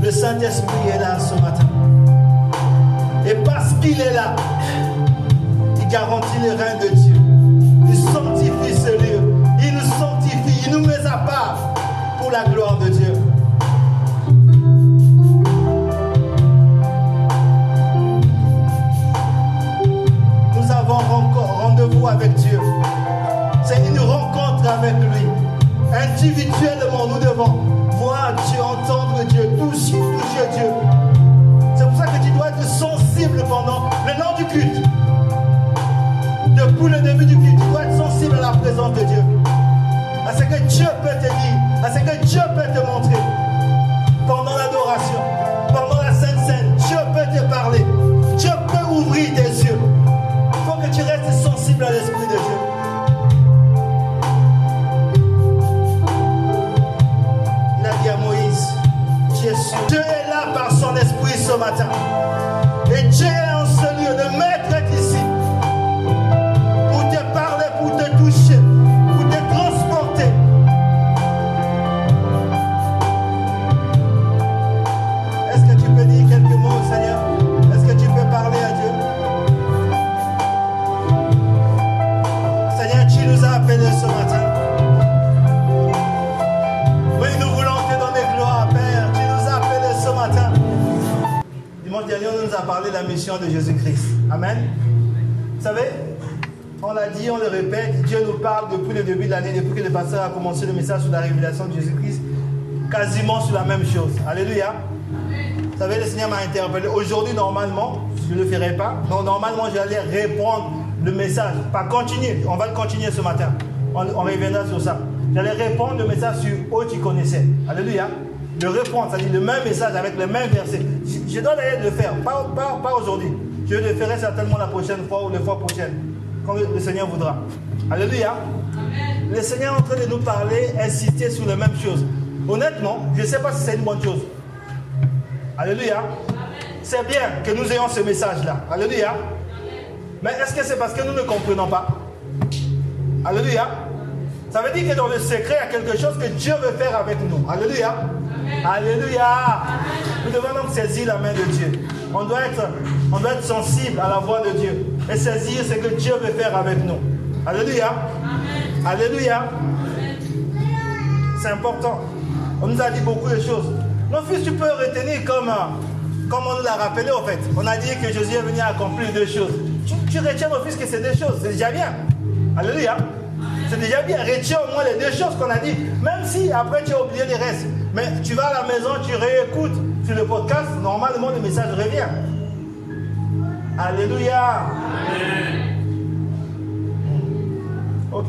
le Saint-Esprit est là ce matin. Et parce qu'il est là, il garantit le règne de Dieu. Il sanctifie ce lieu. Il nous sanctifie. Il nous met à part pour la gloire de Dieu. À ce que Dieu peut te dire, à ce que Dieu peut te montrer. Pendant l'adoration, pendant la Sainte Seine, Dieu peut te parler. Dieu peut ouvrir tes yeux. Il faut que tu restes sensible à l'Esprit de Dieu. Il a dit à Moïse. Dieu est là par son esprit ce matin. De la mission de Jésus-Christ. Amen. Vous savez, on l'a dit, on le répète, Dieu nous parle depuis le début de l'année, depuis que le pasteur a commencé le message sur la révélation de Jésus-Christ, quasiment sur la même chose. Alléluia. Vous savez, le Seigneur m'a interpellé. Aujourd'hui, normalement, je ne le ferai pas. Non, normalement, j'allais répondre le message. Pas continuer. On va le continuer ce matin. On, reviendra sur ça. J'allais répondre le message sur eux qui connaissaient. Alléluia. Le répondre, c'est-à-dire le même message avec le même verset. Je, dois d'ailleurs le faire. Pas, pas, pas aujourd'hui. Je le ferai certainement la prochaine fois ou les fois prochaines. Quand le, le Seigneur voudra. Alléluia. Le Seigneur est en train de nous parler, insister sur les mêmes choses. Honnêtement, je ne sais pas si c'est une bonne chose. Alléluia. C'est bien que nous ayons ce message-là. Alléluia. Mais est-ce que c'est parce que nous ne comprenons pas? Alléluia. Ça veut dire que dans le secret, il y a quelque chose que Dieu veut faire avec nous. Alléluia. Alléluia. Nous devons donc saisir la main de Dieu. On doit, être, on doit être sensible à la voix de Dieu et saisir ce que Dieu veut faire avec nous. Alléluia. Alléluia. C'est important. On nous a dit beaucoup de choses. Mon fils, tu peux retenir comme, comme on nous l'a rappelé en fait. On a dit que Jésus est venu accomplir deux choses. Tu, tu retiens mon fils que c'est deux choses. C'est déjà bien. Alléluia. C'est déjà bien. Retiens au moins les deux choses qu'on a dit. Même si après tu as oublié les restes. Mais tu vas à la maison, tu réécoutes sur le podcast. Normalement, le message revient. Alléluia. Ok.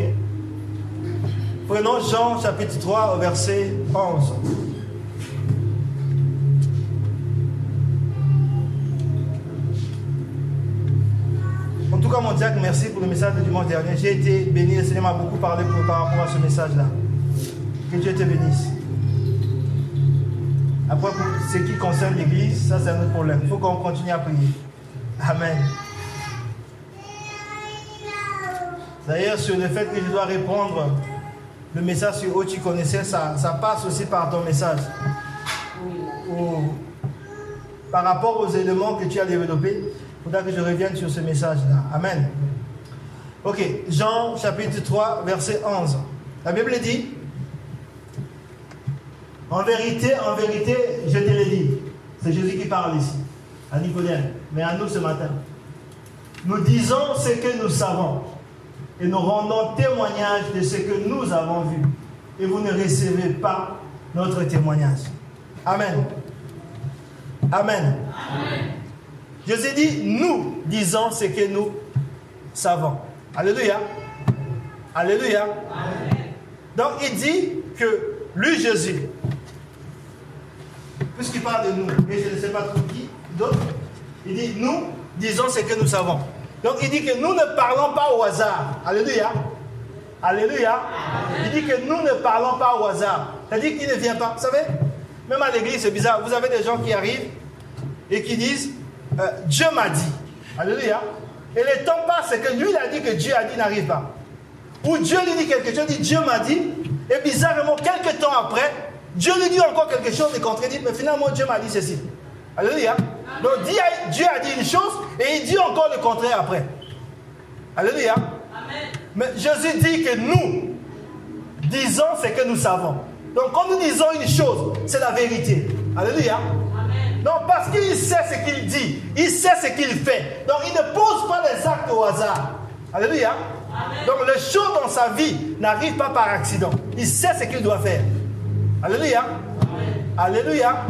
Prenons Jean chapitre 3 au verset 11. En tout cas, mon diacre, merci pour le message de dimanche dernier. J'ai été béni, le Seigneur m'a beaucoup parlé pour- par rapport à ce message-là. Que Dieu te bénisse. Après, pour ce qui concerne l'Église, ça c'est un autre problème. Il faut qu'on continue à prier. Amen. D'ailleurs, sur le fait que je dois répondre le message sur où tu connaissais, ça, ça passe aussi par ton message. Par rapport aux éléments que tu as développés, il faudra que je revienne sur ce message-là. Amen. Ok, Jean chapitre 3, verset 11. La Bible dit, en vérité, en vérité, je te le dis, C'est Jésus qui parle ici, à Nicodème, mais à nous ce matin. Nous disons ce que nous savons et nous rendons témoignage de ce que nous avons vu. Et vous ne recevez pas notre témoignage. Amen. Amen. Jésus dit, nous disons ce que nous savons. Alléluia. Alléluia. Donc il dit que lui, Jésus, puisqu'il parle de nous, et je ne sais pas trop qui, d'autres, il dit, nous disons ce que nous savons. Donc il dit que nous ne parlons pas au hasard. Alléluia. Alléluia. Il dit que nous ne parlons pas au hasard. C'est-à-dire qu'il ne vient pas. Vous savez, même à l'église, c'est bizarre. Vous avez des gens qui arrivent et qui disent euh, Dieu m'a dit. Alléluia. Et le temps passe, c'est que lui, il a dit que Dieu a dit n'arrive pas. Ou Dieu lui dit quelque chose, il dit Dieu m'a dit. Et bizarrement, quelques temps après, Dieu lui dit encore quelque chose de contredit, mais finalement Dieu m'a dit ceci. Alléluia. Donc Dieu a dit une chose et il dit encore le contraire après. Alléluia. Mais Jésus dit que nous disons ce que nous savons. Donc quand nous disons une chose, c'est la vérité. Alléluia. Donc parce qu'il sait ce qu'il dit, il sait ce qu'il fait. Donc il ne pose pas les actes au hasard. Alléluia. Donc les choses dans sa vie n'arrivent pas par accident. Il sait ce qu'il doit faire. Alléluia. Alléluia.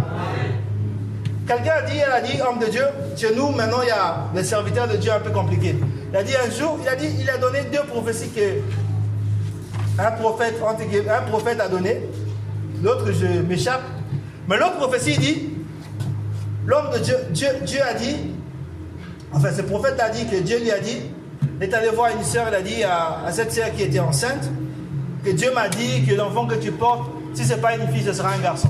Quelqu'un a dit, elle a dit, homme de Dieu, chez nous maintenant il y a les serviteurs de Dieu un peu compliqués. Il a dit un jour, il a dit, il a donné deux prophéties que un prophète, un prophète a donné. L'autre, je m'échappe. Mais l'autre prophétie dit, l'homme de Dieu, Dieu, a dit, enfin ce prophète a dit que Dieu lui a dit, il est allé voir une sœur, il a dit à, à cette sœur qui était enceinte, que Dieu m'a dit que l'enfant que tu portes, si ce n'est pas une fille, ce sera un garçon.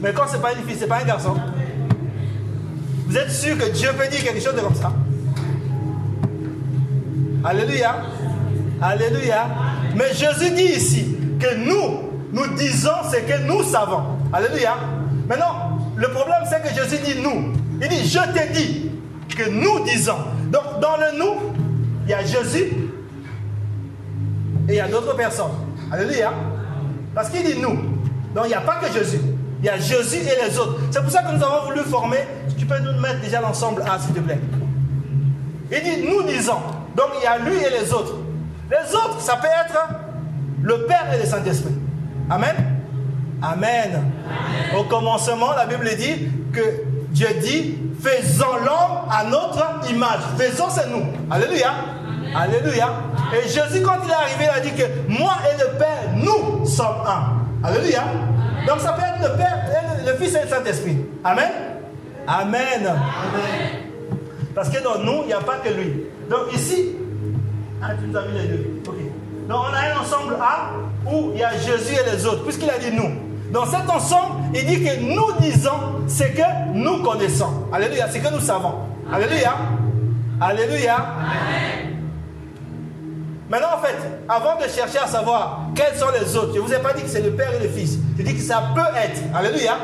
Mais quand ce n'est pas une fille, ce n'est pas un garçon. Vous êtes sûr que Dieu peut dire quelque chose de comme ça? Alléluia. Alléluia. Mais Jésus dit ici que nous, nous disons ce que nous savons. Alléluia. Maintenant, le problème c'est que Jésus dit nous. Il dit, je te dis que nous disons. Donc, dans le nous, il y a Jésus et il y a d'autres personnes. Alléluia. Parce qu'il dit nous. Donc, il n'y a pas que Jésus. Il y a Jésus et les autres. C'est pour ça que nous avons voulu former. Tu peux nous mettre déjà l'ensemble A, s'il te plaît. Il dit nous disons. Donc il y a lui et les autres. Les autres, ça peut être le Père et le Saint-Esprit. Amen. Amen. Au commencement, la Bible dit que Dieu dit faisons l'homme à notre image. Faisons, c'est nous. Alléluia. Alléluia. Et Jésus, quand il est arrivé, il a dit que moi et le Père, nous sommes un. Alléluia. Donc ça peut être le Père, le Fils et le Saint-Esprit. Amen. Amen. Parce que dans nous, il n'y a pas que lui. Donc ici, ah, tu nous as mis les deux. Ok. Donc on a un ensemble A où il y a Jésus et les autres, puisqu'il a dit nous. Dans cet ensemble, il dit que nous disons ce que nous connaissons. Alléluia, ce que nous savons. Alléluia. Alléluia. Amen. Maintenant, en fait, avant de chercher à savoir quels sont les autres, je ne vous ai pas dit que c'est le Père et le Fils. Je dis que ça peut être. Alléluia.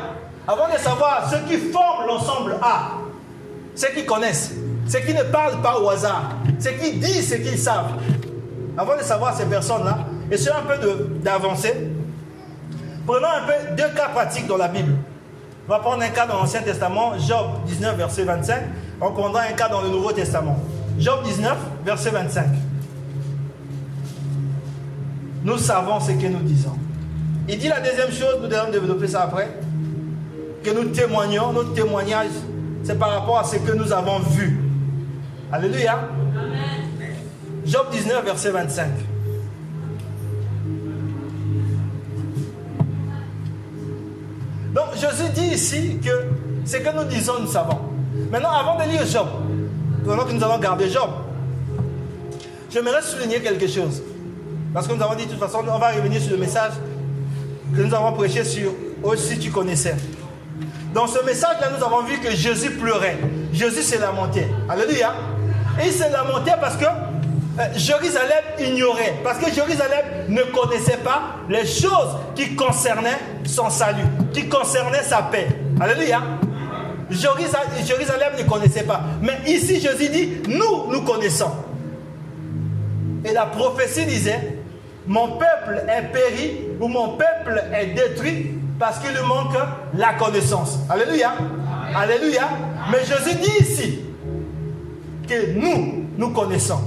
Avant de savoir ceux qui forment l'ensemble A, ceux qui connaissent, ceux qui ne parlent pas au hasard, ceux qui disent ce qu'ils savent. Avant de savoir ces personnes-là, c'est un peu d'avancer, prenons un peu deux cas pratiques dans la Bible. On va prendre un cas dans l'Ancien Testament, Job 19, verset 25. On prendra un cas dans le Nouveau Testament. Job 19, verset 25. Nous savons ce que nous disons. Il dit la deuxième chose, nous devons développer ça après, que nous témoignons, notre témoignage, c'est par rapport à ce que nous avons vu. Alléluia. Job 19, verset 25. Donc Jésus dit ici que ce que nous disons, nous savons. Maintenant, avant de lire Job, pendant que nous allons garder Job, j'aimerais souligner quelque chose. Parce que nous avons dit de toute façon, on va revenir sur le message que nous avons prêché sur aussi tu connaissais. Dans ce message-là, nous avons vu que Jésus pleurait. Jésus s'est lamenté. Alléluia. Il s'est lamenté parce que euh, Jérusalem ignorait. Parce que Jérusalem ne connaissait pas les choses qui concernaient son salut, qui concernaient sa paix. Alléluia. Jérusalem ne connaissait pas. Mais ici, Jésus dit, nous, nous connaissons. Et la prophétie disait, mon peuple est péri ou mon peuple est détruit Parce qu'il lui manque la connaissance. Alléluia. Alléluia. Mais Jésus dit ici que nous, nous connaissons.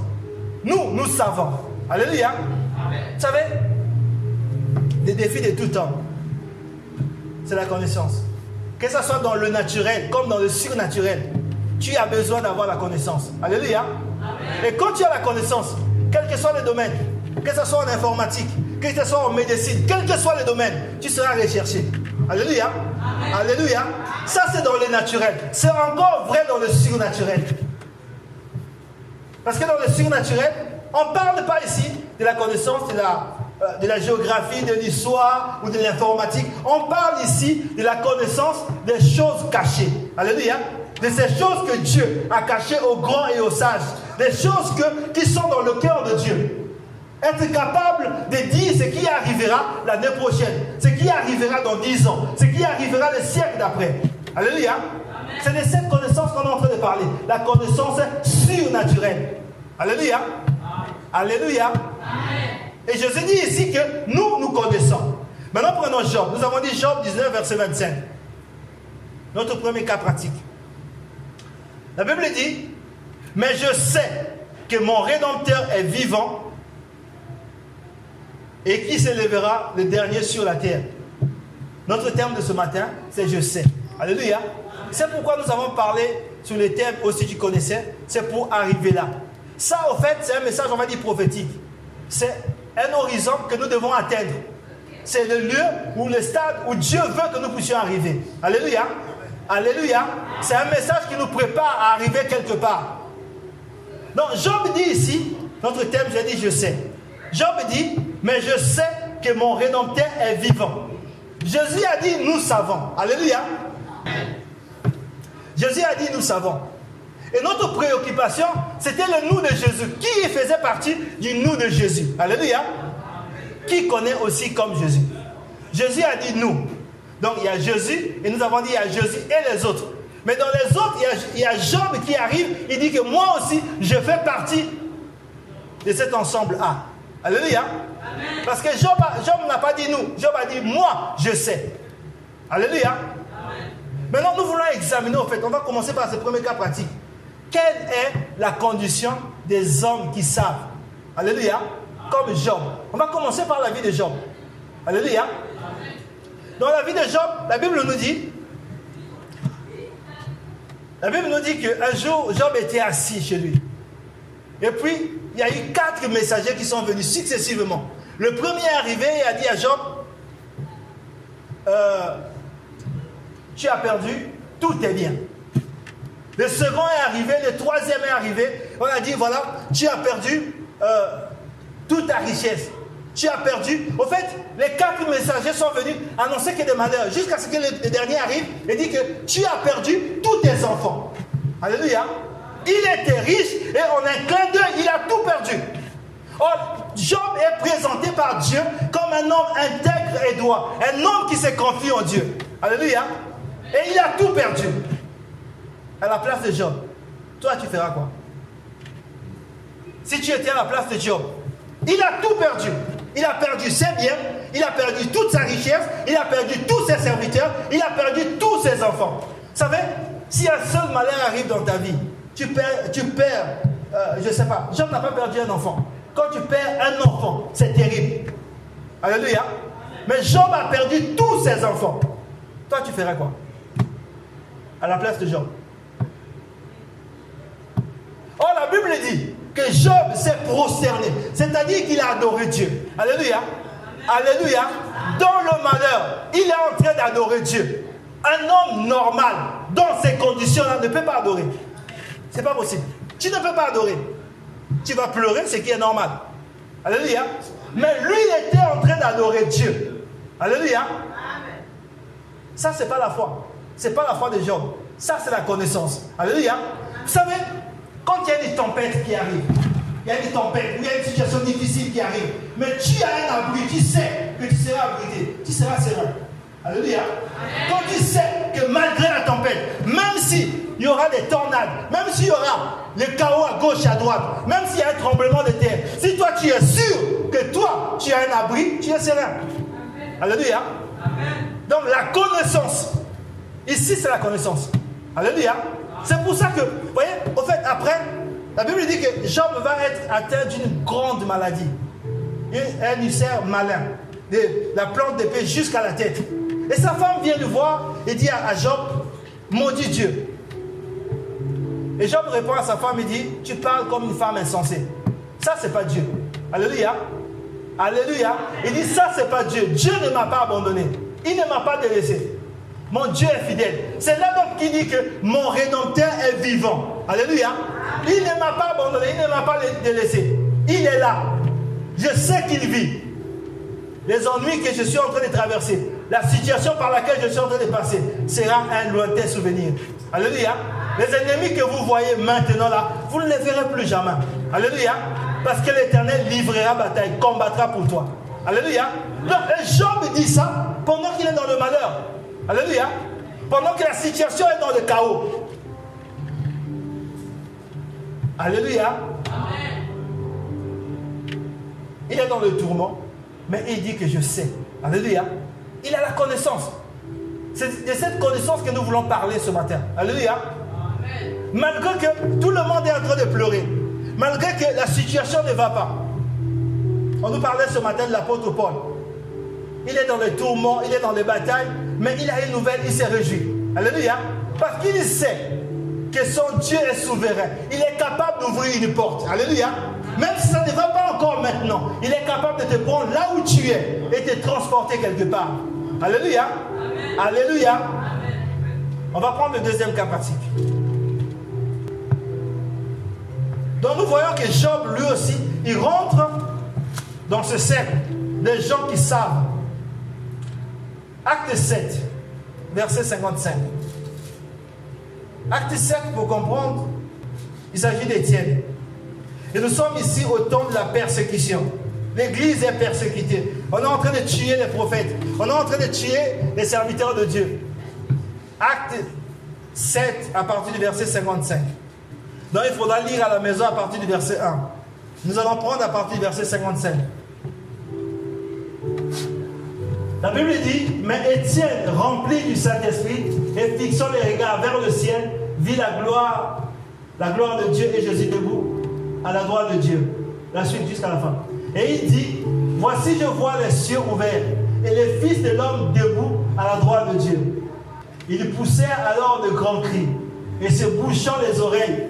Nous, nous savons. Alléluia. Vous savez, les défis de tout temps, c'est la connaissance. Que ce soit dans le naturel comme dans le surnaturel, tu as besoin d'avoir la connaissance. Alléluia. Et quand tu as la connaissance, quel que soit le domaine, que ce soit en informatique, que ce soit en médecine, quel que soit le domaine, tu seras recherché. Alléluia. Alléluia. Ça, c'est dans le naturel. C'est encore vrai dans le surnaturel. Parce que dans le surnaturel, on ne parle pas ici de la connaissance de la, euh, de la géographie, de l'histoire ou de l'informatique. On parle ici de la connaissance des choses cachées. Alléluia. De ces choses que Dieu a cachées aux grands et aux sages. Des choses que, qui sont dans le cœur de Dieu. Être capable de dire ce qui arrivera l'année prochaine, ce qui arrivera dans dix ans, ce qui arrivera le siècle d'après. Alléluia. C'est de cette connaissance qu'on est en train de parler. La connaissance surnaturelle. Alléluia. Alléluia. Et je vous dis ici que nous, nous connaissons. Maintenant, prenons Job. Nous avons dit Job 19, verset 25. Notre premier cas pratique. La Bible dit, mais je sais que mon Rédempteur est vivant et qui s'élèvera le dernier sur la terre? Notre terme de ce matin, c'est je sais. Alléluia. C'est pourquoi nous avons parlé sur les thèmes aussi tu connaissais, c'est pour arriver là. Ça, au fait, c'est un message, on va dire, prophétique. C'est un horizon que nous devons atteindre. C'est le lieu ou le stade où Dieu veut que nous puissions arriver. Alléluia. Alléluia. C'est un message qui nous prépare à arriver quelque part. Donc, Job dit ici, notre thème, j'ai dit, je sais. Job dit, mais je sais que mon Rédempteur est vivant. Jésus a dit, nous savons. Alléluia. Jésus a dit, nous savons. Et notre préoccupation, c'était le nous de Jésus. Qui faisait partie du nous de Jésus? Alléluia. Qui connaît aussi comme Jésus? Jésus a dit nous. Donc il y a Jésus, et nous avons dit il y a Jésus et les autres. Mais dans les autres, il y, a, Job qui arrive, il dit que moi aussi, je fais partie de cet ensemble-là. Alléluia. Parce que Job, Job n'a pas dit nous, Job a dit moi, je sais. Alléluia. Maintenant, nous voulons examiner, en fait, on va commencer par ce premier cas pratique. Quelle est la condition des hommes qui savent? Alléluia. Comme Job. On va commencer par la vie de Job. Alléluia. Dans la vie de Job, la Bible nous dit, la Bible nous dit qu'un jour, Job était assis chez lui. Et puis, il y a eu quatre messagers qui sont venus successivement. Le premier est arrivé et a dit à Job, euh, tu as perdu, tout est bien. Le second est arrivé, le troisième est arrivé. On a dit, voilà, tu as perdu euh, toute ta richesse. Tu as perdu. Au fait, les quatre messagers sont venus annoncer que des malheurs. Jusqu'à ce que le, dernier arrive et dit que tu as perdu tous tes enfants. Alléluia. Il était riche et en un clin d'œil, il a tout perdu. Job est présenté par Dieu comme un homme intègre et droit. Un homme qui se confie en Dieu. Alléluia. Et il a tout perdu. À la place de Job, toi tu feras quoi? Si tu étais à la place de Job, il a tout perdu. Il a perdu ses biens, il a perdu toute sa richesse, il a perdu tous ses serviteurs, il a perdu tous ses enfants. Vous savez, si un seul malheur arrive dans ta vie, tu perds, euh, je ne sais pas, Job n'a pas perdu un enfant. Quand tu perds un enfant, c'est terrible. Alléluia. Mais Job a perdu tous ses enfants. Toi, tu ferais quoi? À la place de Job. Or, la Bible dit que Job s'est prosterné, c'est-à-dire qu'il a adoré Dieu. Alléluia. Alléluia. Dans le malheur, il est en train d'adorer Dieu. Un homme normal, dans ces conditions-là, ne peut pas adorer. C'est pas possible. Tu ne peux pas adorer. Tu vas pleurer, ce qui est normal. Alléluia. Mais lui, il était en train d'adorer Dieu. Alléluia. Ça, c'est pas la foi. C'est pas la foi de Job. Ça, c'est la connaissance. Alléluia. Vous savez, quand il y a des tempêtes qui arrivent, il y a des tempêtes, il y a une situation difficile qui arrive, mais tu as un abri, tu sais que tu seras abrité, tu seras serein. Alléluia. Quand tu sais que malgré la tempête, même s'il y aura des tornades, même s'il y aura le chaos à gauche et à droite, même s'il y a un tremblement de terre, si toi tu es sûr que toi tu as un abri, tu es serein. Alléluia. Donc la connaissance. Ici, c'est la connaissance. Alléluia. C'est pour ça que, vous voyez, au fait, après, la Bible dit que Job va être atteint d'une grande maladie. Un ulcère malin. De la plante d'épée jusqu'à la tête. Et sa femme vient le voir et dit à Job, maudit Dieu. Et Job répond à sa femme et dit, tu parles comme une femme insensée. Ça, c'est pas Dieu. Alléluia. Alléluia. Il dit, ça, c'est pas Dieu. Dieu ne m'a pas abandonné. Il ne m'a pas délaissé. Mon Dieu est fidèle. C'est là donc qui dit que mon Rédempteur est vivant. Alléluia. Il ne m'a pas abandonné, il ne m'a pas délaissé. Il est là. Je sais qu'il vit. Les ennuis que je suis en train de traverser, la situation par laquelle je suis en train de passer, sera un lointain souvenir. Alléluia. Les ennemis que vous voyez maintenant là, vous ne les verrez plus jamais. Alléluia. Parce que l'Éternel livrera bataille, combattra pour toi. Alléluia. Donc, Job dit ça pendant qu'il est dans le malheur. Alléluia. Pendant que la situation est dans le chaos. Alléluia. Il est dans le tourment, mais il dit que je sais. Alléluia. Il a la connaissance. C'est de cette connaissance que nous voulons parler ce matin. Alléluia. Malgré que tout le monde est en train de pleurer, malgré que la situation ne va pas. On nous parlait ce matin de l'apôtre Paul. Il est dans les tourments, il est dans les batailles, mais il a une nouvelle, il s'est réjoui. Alléluia. Parce qu'il sait que son Dieu est souverain. Il est capable d'ouvrir une porte. Alléluia. Même si ça ne va pas encore maintenant, il est capable de te prendre là où tu es et te transporter quelque part. Alléluia. Alléluia. On va prendre le deuxième cas pratique. Donc nous voyons que Job, lui aussi, il rentre dans ce cercle des gens qui savent. Acte 7, verset 55. Acte 7, pour comprendre, il s'agit d'Étienne. Et nous sommes ici au temps de la persécution. L'Église est persécutée. On est en train de tuer les prophètes. On est en train de tuer les serviteurs de Dieu. Acte 7 à partir du verset 55. Donc il faudra lire à la maison à partir du verset 1. Nous allons prendre à partir du verset 55. La Bible dit, mais Étienne, rempli du Saint-Esprit et fixant les regards vers le ciel, vit la gloire, la gloire de Dieu et Jésus debout à la droite de Dieu. La suite jusqu'à la fin. Et il dit, voici je vois les cieux ouverts et les fils de l'homme debout à la droite de Dieu. Ils poussèrent alors de grands cris et se bouchant les oreilles,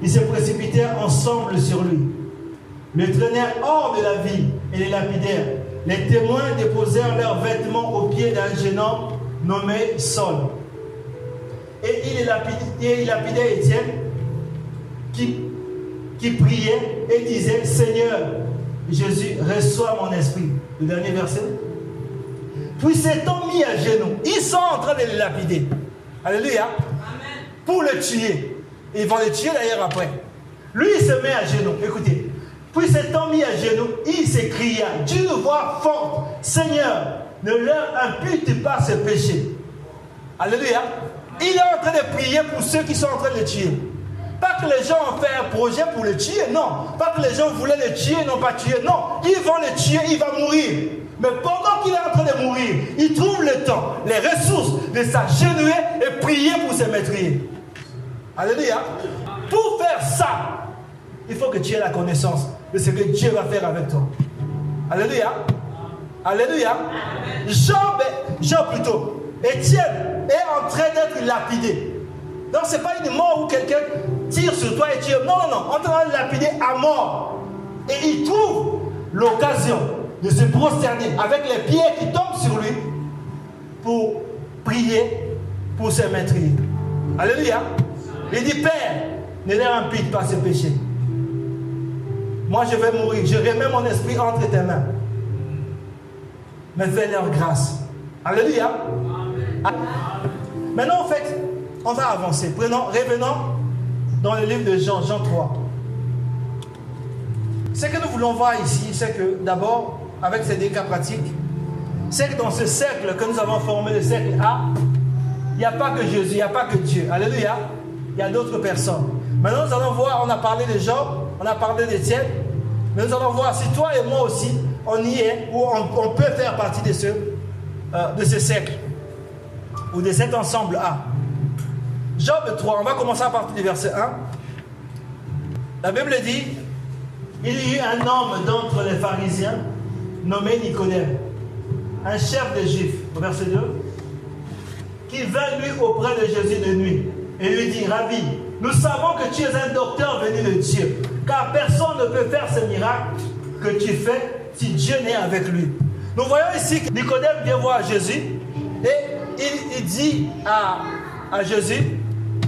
ils se précipitèrent ensemble sur lui. Le traînèrent hors de la ville et les lapidèrent. Les témoins déposèrent leurs vêtements au pied d'un jeune homme nommé Saul. Et il lapidait, Étienne qui priait et disait Seigneur, Jésus, reçois mon esprit. Le dernier verset. Puis s'étant mis à genoux, ils sont en train de le lapider. Alléluia. Pour le tuer. Ils vont le tuer d'ailleurs après. Lui, il se met à genoux. Écoutez. Puis s'étant mis à genoux, il s'écria d'une voix forte Seigneur, ne leur impute pas ce péché. Alléluia. Il est en train de prier pour ceux qui sont en train de le tuer. Pas que les gens ont fait un projet pour le tuer, non. Pas que les gens voulaient le tuer, non pas tuer, non. Ils vont le tuer, il va mourir. Mais pendant qu'il est en train de mourir, il trouve le temps, les ressources de s'agenouiller et prier pour se maîtriser. Alléluia. Pour faire ça, il faut que tu aies la connaissance de ce que Dieu va faire avec toi. Alléluia. Alléluia. Job, Job plutôt, Étienne est en train d'être lapidé. Donc ce n'est pas une mort où quelqu'un tire sur toi et tire. Non, non, non. On train de lapider à mort. Et il trouve l'occasion de se prosterner avec les pieds qui tombent sur lui pour prier, pour se maîtriser. Alléluia. Il dit, Père, ne leur impute pas ce péché. Moi, je vais mourir. Je remets mon esprit entre tes mains. Mais fais-leur grâce. Alléluia. Maintenant, en fait, on va avancer. Prenons, revenons dans le livre de Jean, Jean 3. Ce que nous voulons voir ici, c'est que d'abord, avec ces deux pratiques, c'est que dans ce cercle que nous avons formé, le cercle A, il n'y a pas que Jésus, il n'y a pas que Dieu. Alléluia. Il y a d'autres personnes. Maintenant, nous allons voir, on a parlé de Jean, on a parlé d'Étienne, mais nous allons voir si toi et moi aussi, on y est, ou on, peut faire partie de ce, euh, de ce cercle. ou de cet ensemble A. Job 3, on va commencer à partir du verset 1. La Bible dit, il y eut un homme d'entre les pharisiens nommé Nicodème, un chef des Juifs, au verset 2, qui vint lui auprès de Jésus de nuit et lui dit, Rabbi, nous savons que tu es un docteur venu de Dieu, car personne ne peut faire ce miracle que tu fais si Dieu n'est avec lui. Nous voyons ici que Nicodème vient voir Jésus et il, dit à Jésus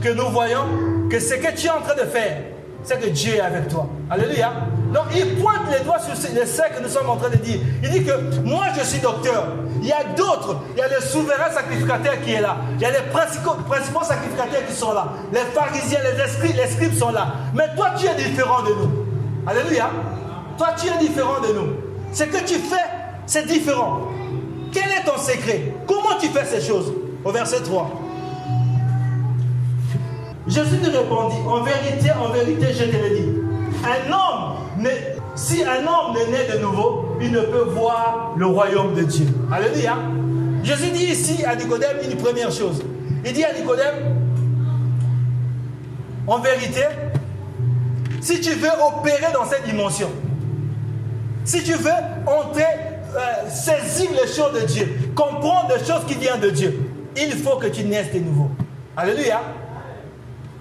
que nous voyons que ce que tu es en train de faire, c'est que Dieu est avec toi. Alléluia. Donc il pointe les doigts sur les que nous sommes en train de dire. Il dit que moi je suis docteur. Il y a d'autres. Il y a le souverain sacrificateur qui est là. Il y a les principaux, principaux sacrificateurs qui sont là. Les pharisiens, les esprits, les scribes sont là. Mais toi tu es différent de nous. Alléluia. Toi tu es différent de nous. Ce que tu fais, c'est différent. Quel est ton secret? Comment tu fais ces choses? Au verset 3. Jésus lui répondit, en vérité, en vérité, je te le dis, un homme, si un homme n'est né de nouveau, il ne peut voir le royaume de Dieu. Alléluia. Jésus dit ici à Nicodème une première chose. Il dit à Nicodème, en vérité, si tu veux opérer dans cette dimension, si tu veux entrer, euh, saisir les choses de Dieu, comprendre les choses qui viennent de Dieu, il faut que tu naisses de nouveau. Alléluia.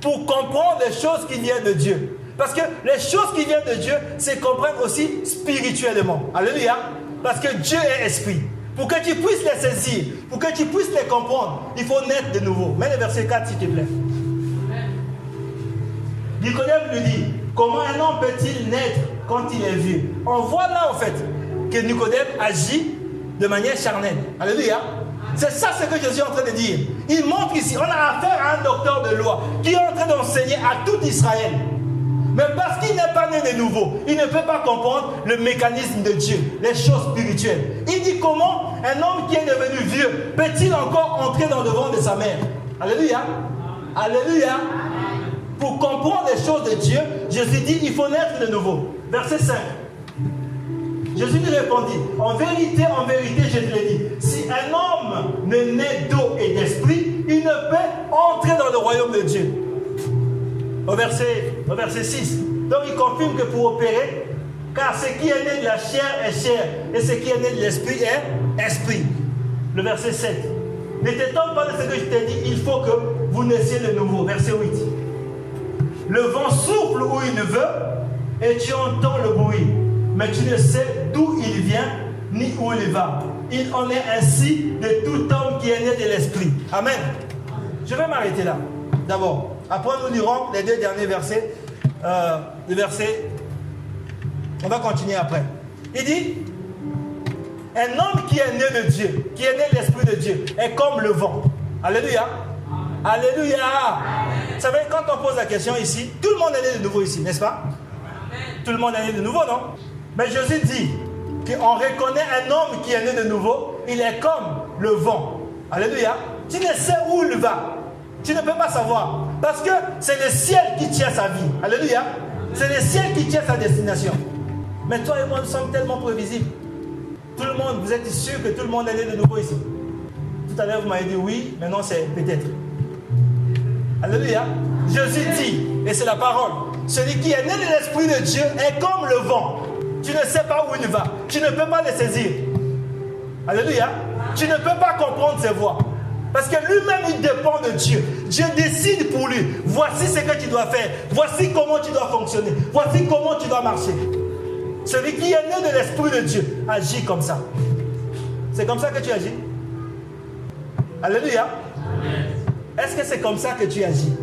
Pour comprendre les choses qui viennent de Dieu. Parce que les choses qui viennent de Dieu, c'est comprendre aussi spirituellement. Alléluia. Parce que Dieu est esprit. Pour que tu puisses les saisir, pour que tu puisses les comprendre, il faut naître de nouveau. Mets le verset 4 s'il te plaît. Nicodème lui dit, comment un homme peut-il naître quand il est vieux? On voit là en fait que Nicodème agit de manière charnelle. Alléluia. C'est ça ce que je suis en train de dire. Il montre ici, on a affaire à un docteur de loi qui est en train d'enseigner à tout Israël. Mais parce qu'il n'est pas né de nouveau, il ne peut pas comprendre le mécanisme de Dieu, les choses spirituelles. Il dit comment un homme qui est devenu vieux peut-il encore entrer dans le ventre de sa mère? Alléluia. Alléluia. Pour comprendre les choses de Dieu, Jésus dit il faut naître de nouveau. Verset 5. Jésus lui répondit, en vérité, en vérité, je te le dis, si un homme ne naît d'eau et d'esprit, il ne peut entrer dans le royaume de Dieu. Au verset, au verset 6. Donc il confirme que pour opérer, car ce qui est né de la chair est chair, et ce qui est né de l'esprit est esprit. Le verset 7. Ne t'étonne pas de ce que je t'ai dit, il faut que vous naissiez de nouveau. Verset 8. Le vent souffle où il veut, et tu entends le bruit mais tu ne sais d'où il vient ni où il va. Il en est ainsi de tout homme qui est né de l'esprit. Amen. Je vais m'arrêter là. D'abord. Après, nous lirons les deux derniers versets. Euh, le verset. On va continuer après. Il dit Un homme qui est né de Dieu, qui est né de l'esprit de Dieu, est comme le vent. Alléluia. Alléluia. Vous savez, quand on pose la question ici, tout le monde est né de nouveau ici, n'est-ce pas? Tout le monde est né de nouveau, non? Mais Jésus dit qu'on reconnaît un homme qui est né de nouveau, il est comme le vent. Alléluia. Tu ne sais où il va. Tu ne peux pas savoir. Parce que c'est le ciel qui tient sa vie. Alléluia. C'est le ciel qui tient sa destination. Mais toi et moi, nous sommes tellement prévisibles. Tout le monde, vous êtes sûr que tout le monde est né de nouveau ici. Tout à l'heure, vous m'avez dit oui, maintenant c'est peut-être. Alléluia. Jésus dit, et c'est la parole, celui qui est né de l'Esprit de Dieu est comme le vent. Tu ne sais pas où il va. Tu ne peux pas le saisir. Alléluia. Tu ne peux pas comprendre ses voix. Parce que lui-même, il dépend de Dieu. Dieu décide pour lui. Voici ce que tu dois faire. Voici comment tu dois fonctionner. Voici comment tu dois marcher. Celui qui est né de l'Esprit de Dieu agit comme ça. C'est comme ça que tu agis. Alléluia. Est-ce que c'est comme ça que tu agis?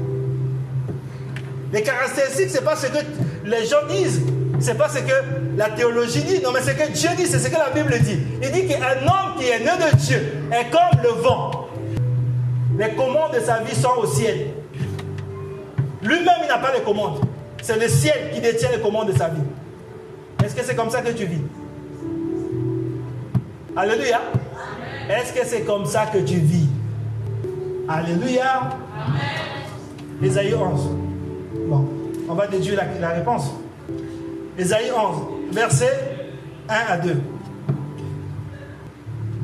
Les caractéristiques, ce n'est pas ce que les gens disent. C'est pas ce que la théologie dit, non, mais ce que Dieu dit, c'est ce que la Bible dit. Il dit qu'un homme qui est né de Dieu est comme le vent. Les commandes de sa vie sont au ciel. Lui-même, il n'a pas les commandes. C'est le ciel qui détient les commandes de sa vie. Est-ce que c'est comme ça que tu vis? Alléluia. Est-ce que c'est comme ça que tu vis? Alléluia. Amen. Ésaïe 11. Bon, on va déduire la, la réponse. Ésaïe 11, versets 1 à 2.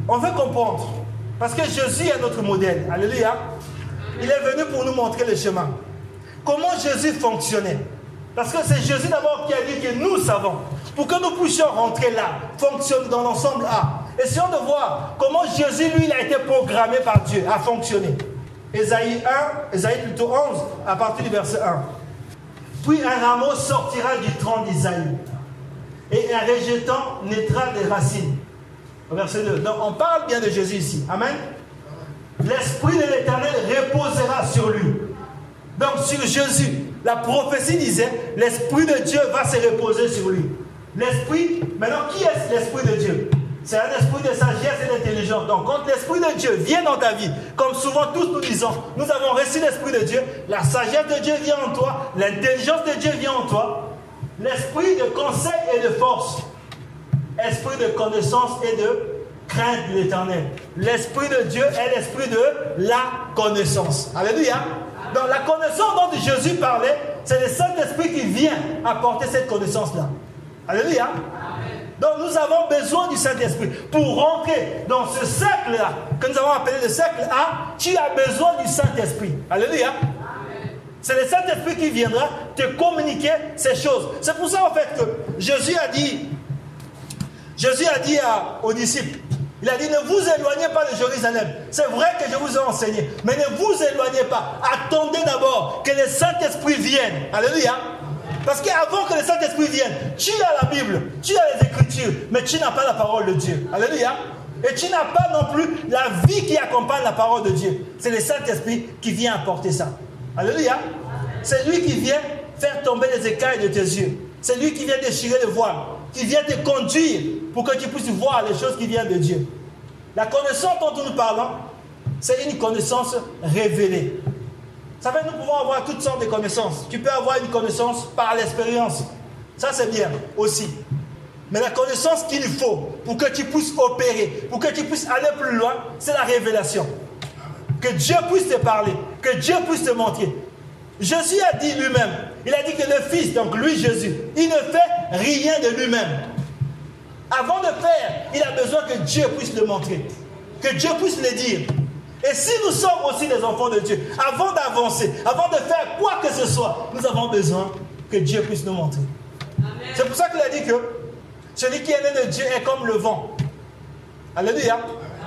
On veut comprendre Parce que Jésus est notre modèle. Alléluia. Il est venu pour nous montrer le chemin. Comment Jésus fonctionnait Parce que c'est Jésus d'abord qui a dit que nous savons. Pour que nous puissions rentrer là, fonctionner dans l'ensemble A. Essayons de voir comment Jésus, lui, il a été programmé par Dieu à fonctionner. Ésaïe 1, Ésaïe plutôt 11, à partir du verset 1. Puis un rameau sortira du tronc d'Isaïe, et un rejetant naîtra des racines. Verset 2. Donc on parle bien de Jésus ici. Amen. L'Esprit de l'Éternel reposera sur lui. Donc sur Jésus, la prophétie disait, l'Esprit de Dieu va se reposer sur lui. L'Esprit, maintenant qui est l'Esprit de Dieu? C'est un esprit de sagesse et d'intelligence. Donc, quand l'Esprit de Dieu vient dans ta vie, comme souvent tous nous disons, nous avons reçu l'Esprit de Dieu, la sagesse de Dieu vient en toi, l'intelligence de Dieu vient en toi, l'Esprit de conseil et de force, esprit de connaissance et de crainte de l'éternel. L'Esprit de Dieu est l'Esprit de la connaissance. Alléluia. Donc, la connaissance dont Jésus parlait, c'est le Saint-Esprit qui vient apporter cette connaissance-là. Alléluia. Donc nous avons besoin du Saint-Esprit. Pour rentrer dans ce cercle-là, que nous avons appelé le cercle A, tu as besoin du Saint-Esprit. Alléluia. C'est le Saint-Esprit qui viendra te communiquer ces choses. C'est pour ça en fait que Jésus a dit, Jésus a dit aux disciples, il a dit ne vous éloignez pas de Jérusalem. C'est vrai que je vous ai enseigné, mais ne vous éloignez pas. Attendez d'abord que le Saint-Esprit vienne. Alléluia. Parce qu'avant que le Saint-Esprit vienne, tu as la Bible, tu as les Écritures, mais tu n'as pas la parole de Dieu. Alléluia. Et tu n'as pas non plus la vie qui accompagne la parole de Dieu. C'est le Saint-Esprit qui vient apporter ça. Alléluia. C'est lui qui vient faire tomber les écailles de tes yeux. C'est lui qui vient déchirer le voile, qui vient te conduire pour que tu puisses voir les choses qui viennent de Dieu. La connaissance dont nous parlons, c'est une connaissance révélée. Ça nous pouvons avoir toutes sortes de connaissances. Tu peux avoir une connaissance par l'expérience. Ça, c'est bien aussi. Mais la connaissance qu'il faut pour que tu puisses opérer, pour que tu puisses aller plus loin, c'est la révélation. Que Dieu puisse te parler, que Dieu puisse te montrer. Jésus a dit lui-même, il a dit que le Fils, donc lui Jésus, il ne fait rien de lui-même. Avant de faire, il a besoin que Dieu puisse le montrer, que Dieu puisse le dire. Et si nous sommes aussi des enfants de Dieu, avant d'avancer, avant de faire quoi que ce soit, nous avons besoin que Dieu puisse nous montrer. C'est pour ça qu'il a dit que celui qui est né de Dieu est comme le vent. Alléluia.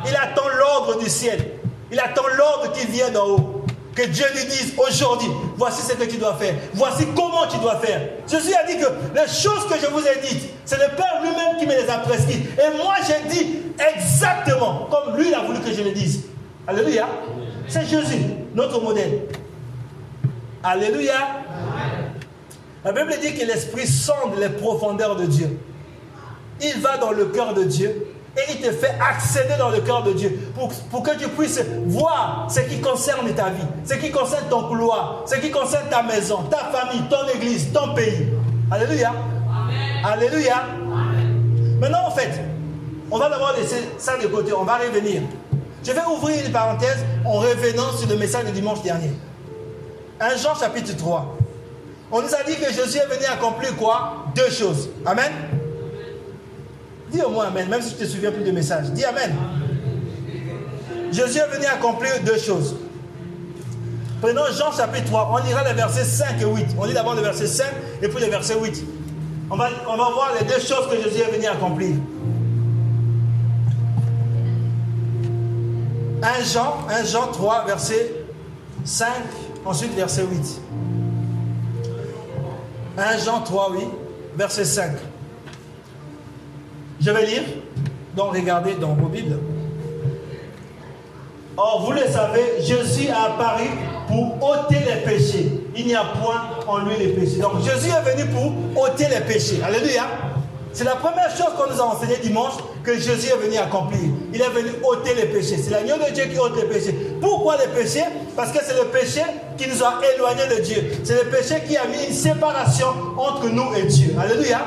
Il attend l'ordre du ciel. Il attend l'ordre qui vient d'en haut. Que Dieu lui dise aujourd'hui, voici ce que tu dois faire. Voici comment tu dois faire. Jésus a dit que les choses que je vous ai dites, c'est le Père lui-même qui me les a prescrites. Et moi, j'ai dit exactement comme lui, a voulu que je le dise. Alléluia. C'est Jésus, notre modèle. Alléluia. La Bible dit que l'Esprit sonde les profondeurs de Dieu. Il va dans le cœur de Dieu et il te fait accéder dans le cœur de Dieu pour, pour, que tu puisses voir ce qui concerne ta vie, ce qui concerne ton couloir, ce qui concerne ta maison, ta famille, ton église, ton pays. Alléluia. Alléluia. Maintenant, en fait, on va d'abord laisser ça de côté, on va revenir. Je vais ouvrir une parenthèse en revenant sur le message du dimanche dernier. 1 Jean chapitre 3. On nous a dit que Jésus est venu accomplir quoi? Deux choses. Amen? Dis au moins Amen, même si je ne te souviens plus du message. Dis Amen. Jésus est venu accomplir deux choses. Prenons Jean chapitre 3. On lira les versets 5 et 8. On lit d'abord le verset 5 et puis le verset 8. On va, on va voir les deux choses que Jésus est venu accomplir. 1 Jean, 1 Jean 3, verset 5, ensuite verset 8. 1 Jean 3, oui, verset 5. Je vais lire, donc regardez dans vos Bibles. Or, vous le savez, Jésus a apparu pour ôter les péchés. Il n'y a point en lui les péchés. Donc, Jésus est venu pour ôter les péchés. Alléluia. C'est la première chose qu'on nous a enseigné dimanche que Jésus est venu accomplir. Il est venu ôter les péchés. C'est l'agneau de Dieu qui ôte les péchés. Pourquoi les péchés? Parce que c'est le péché qui nous a éloignés de Dieu. C'est le péché qui a mis une séparation entre nous et Dieu. Alléluia.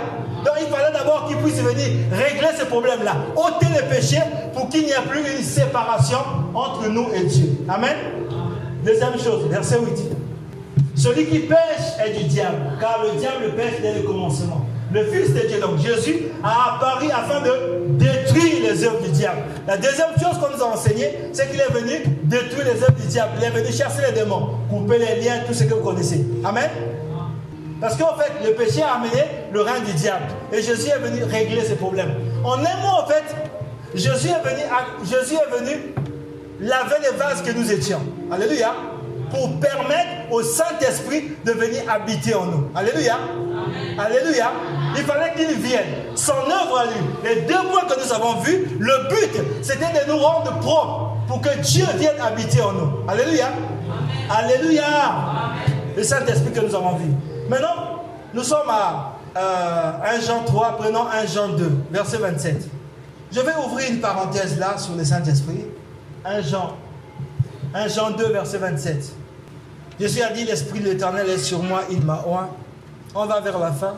Donc il fallait d'abord qu'il puisse venir régler ce problème-là. ôter les péchés pour qu'il n'y ait plus une séparation entre nous et Dieu. Amen. Deuxième chose, verset 8. Celui qui pêche est du diable, car le diable pêche dès le commencement le Fils de Dieu, donc Jésus, a apparu afin de détruire les œuvres du diable. La deuxième chose qu'on nous a enseigné, c'est qu'il est venu détruire les œuvres du diable. Il est venu chasser les démons, couper les liens, tout ce que vous connaissez. Amen? Parce qu'en fait, le péché a amené le règne du diable. Et Jésus est venu régler ces problèmes. En un mot, en fait, Jésus est venu, Jésus est venu laver les vases que nous étions. Alléluia. Pour permettre au Saint-Esprit de venir habiter en nous. Alléluia. Alléluia. Il fallait qu'il vienne. Son œuvre à lui. Les deux points que nous avons vus, le but, c'était de nous rendre propres pour que Dieu vienne habiter en nous. Alléluia. Alléluia. Le Saint-Esprit que nous avons vu. Maintenant, nous sommes à 1 euh, Jean 3, prenons 1 Jean 2, verset 27. Je vais ouvrir une parenthèse là sur le Saint-Esprit. 1 Jean, 1 Jean 2, verset 27. Jésus a dit, l'Esprit de l'Éternel est sur moi, il m'a oint. On va vers la fin.